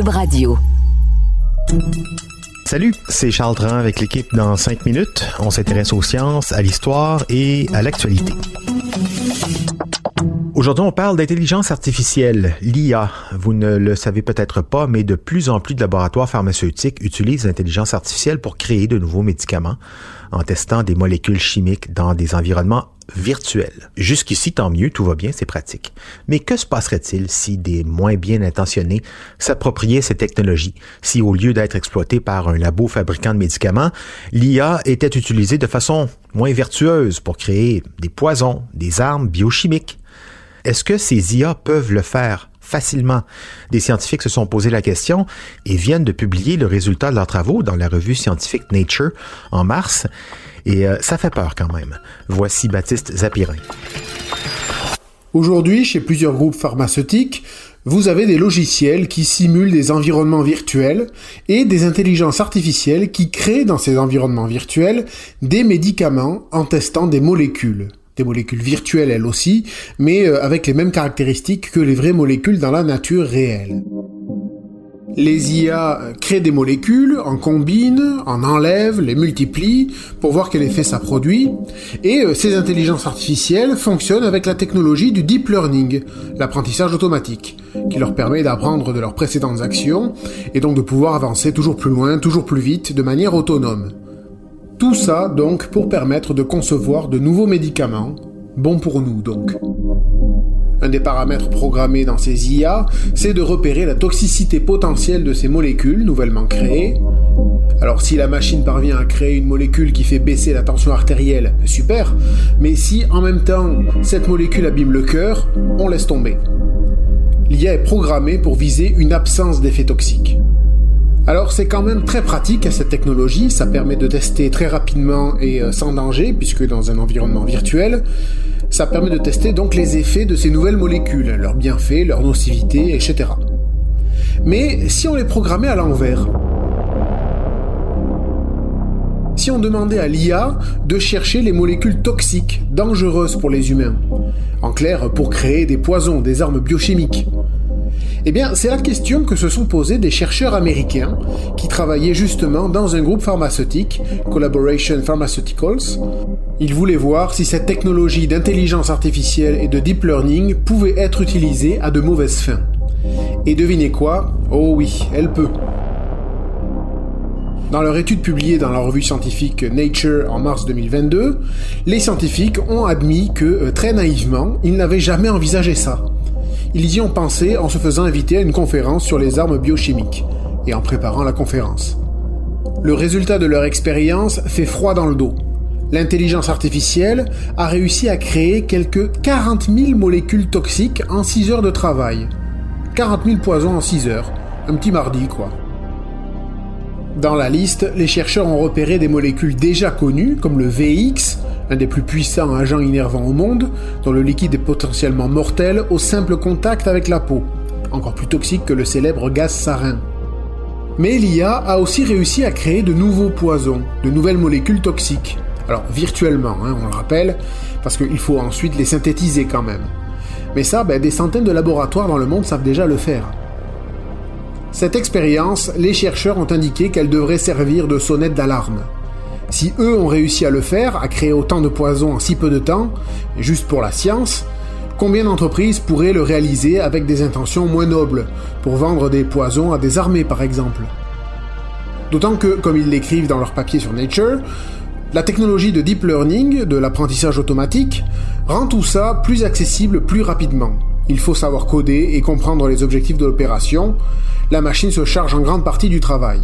Radio. Salut, c'est Charles Tran avec l'équipe dans 5 minutes. On s'intéresse aux sciences, à l'histoire et à l'actualité. Aujourd'hui, on parle d'intelligence artificielle, l'IA. Vous ne le savez peut-être pas, mais de plus en plus de laboratoires pharmaceutiques utilisent l'intelligence artificielle pour créer de nouveaux médicaments en testant des molécules chimiques dans des environnements virtuels. Jusqu'ici, tant mieux, tout va bien, c'est pratique. Mais que se passerait-il si des moins bien intentionnés s'appropriaient ces technologies, si au lieu d'être exploité par un labo fabricant de médicaments, l'IA était utilisée de façon moins vertueuse pour créer des poisons, des armes biochimiques? Est-ce que ces IA peuvent le faire? Facilement. Des scientifiques se sont posé la question et viennent de publier le résultat de leurs travaux dans la revue scientifique Nature en mars. Et euh, ça fait peur quand même. Voici Baptiste Zapirin. Aujourd'hui, chez plusieurs groupes pharmaceutiques, vous avez des logiciels qui simulent des environnements virtuels et des intelligences artificielles qui créent dans ces environnements virtuels des médicaments en testant des molécules des molécules virtuelles elles aussi, mais euh, avec les mêmes caractéristiques que les vraies molécules dans la nature réelle. Les IA créent des molécules, en combinent, en enlèvent, les multiplient pour voir quel effet ça produit, et euh, ces intelligences artificielles fonctionnent avec la technologie du deep learning, l'apprentissage automatique, qui leur permet d'apprendre de leurs précédentes actions et donc de pouvoir avancer toujours plus loin, toujours plus vite, de manière autonome. Tout ça donc pour permettre de concevoir de nouveaux médicaments, bons pour nous donc. Un des paramètres programmés dans ces IA, c'est de repérer la toxicité potentielle de ces molécules nouvellement créées. Alors si la machine parvient à créer une molécule qui fait baisser la tension artérielle, super, mais si en même temps cette molécule abîme le cœur, on laisse tomber. L'IA est programmée pour viser une absence d'effet toxique. Alors c'est quand même très pratique cette technologie, ça permet de tester très rapidement et euh, sans danger, puisque dans un environnement virtuel, ça permet de tester donc les effets de ces nouvelles molécules, leurs bienfaits, leur nocivité, etc. Mais si on les programmait à l'envers, si on demandait à l'IA de chercher les molécules toxiques, dangereuses pour les humains, en clair pour créer des poisons, des armes biochimiques, eh bien, c'est la question que se sont posées des chercheurs américains qui travaillaient justement dans un groupe pharmaceutique, Collaboration Pharmaceuticals. Ils voulaient voir si cette technologie d'intelligence artificielle et de deep learning pouvait être utilisée à de mauvaises fins. Et devinez quoi? Oh oui, elle peut. Dans leur étude publiée dans la revue scientifique Nature en mars 2022, les scientifiques ont admis que, euh, très naïvement, ils n'avaient jamais envisagé ça. Ils y ont pensé en se faisant inviter à une conférence sur les armes biochimiques et en préparant la conférence. Le résultat de leur expérience fait froid dans le dos. L'intelligence artificielle a réussi à créer quelques 40 000 molécules toxiques en 6 heures de travail. 40 000 poisons en 6 heures. Un petit mardi, quoi. Dans la liste, les chercheurs ont repéré des molécules déjà connues, comme le VX, un des plus puissants agents innervants au monde, dont le liquide est potentiellement mortel au simple contact avec la peau, encore plus toxique que le célèbre gaz sarin. Mais l'IA a aussi réussi à créer de nouveaux poisons, de nouvelles molécules toxiques. Alors virtuellement, hein, on le rappelle, parce qu'il faut ensuite les synthétiser quand même. Mais ça, ben, des centaines de laboratoires dans le monde savent déjà le faire. Cette expérience, les chercheurs ont indiqué qu'elle devrait servir de sonnette d'alarme. Si eux ont réussi à le faire, à créer autant de poisons en si peu de temps, juste pour la science, combien d'entreprises pourraient le réaliser avec des intentions moins nobles, pour vendre des poisons à des armées par exemple? D'autant que, comme ils l'écrivent dans leur papier sur Nature, la technologie de deep learning, de l'apprentissage automatique, rend tout ça plus accessible plus rapidement. Il faut savoir coder et comprendre les objectifs de l'opération. La machine se charge en grande partie du travail.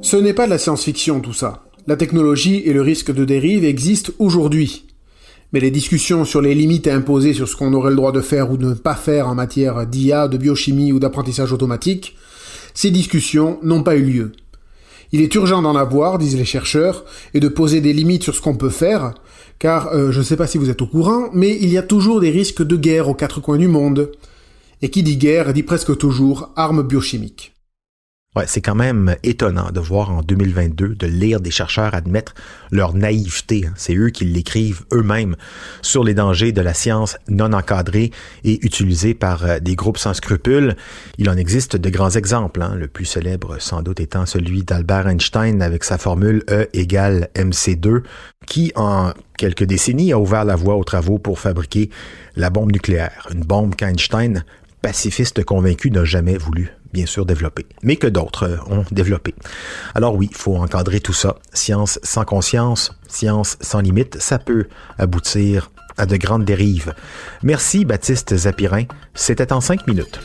Ce n'est pas de la science-fiction tout ça. La technologie et le risque de dérive existent aujourd'hui. Mais les discussions sur les limites à imposer sur ce qu'on aurait le droit de faire ou de ne pas faire en matière d'IA, de biochimie ou d'apprentissage automatique, ces discussions n'ont pas eu lieu. Il est urgent d'en avoir, disent les chercheurs, et de poser des limites sur ce qu'on peut faire, car euh, je ne sais pas si vous êtes au courant, mais il y a toujours des risques de guerre aux quatre coins du monde. Et qui dit guerre dit presque toujours armes biochimiques. Ouais, c'est quand même étonnant de voir en 2022, de lire des chercheurs admettre leur naïveté. Hein. C'est eux qui l'écrivent eux-mêmes sur les dangers de la science non encadrée et utilisée par euh, des groupes sans scrupules. Il en existe de grands exemples, hein. le plus célèbre sans doute étant celui d'Albert Einstein avec sa formule E égale MC2, qui en quelques décennies a ouvert la voie aux travaux pour fabriquer la bombe nucléaire, une bombe qu'Einstein pacifiste convaincu n'a jamais voulu bien sûr développer, mais que d'autres euh, ont développé. Alors oui, il faut encadrer tout ça. Science sans conscience, science sans limite, ça peut aboutir à de grandes dérives. Merci Baptiste Zapirin, c'était en cinq minutes.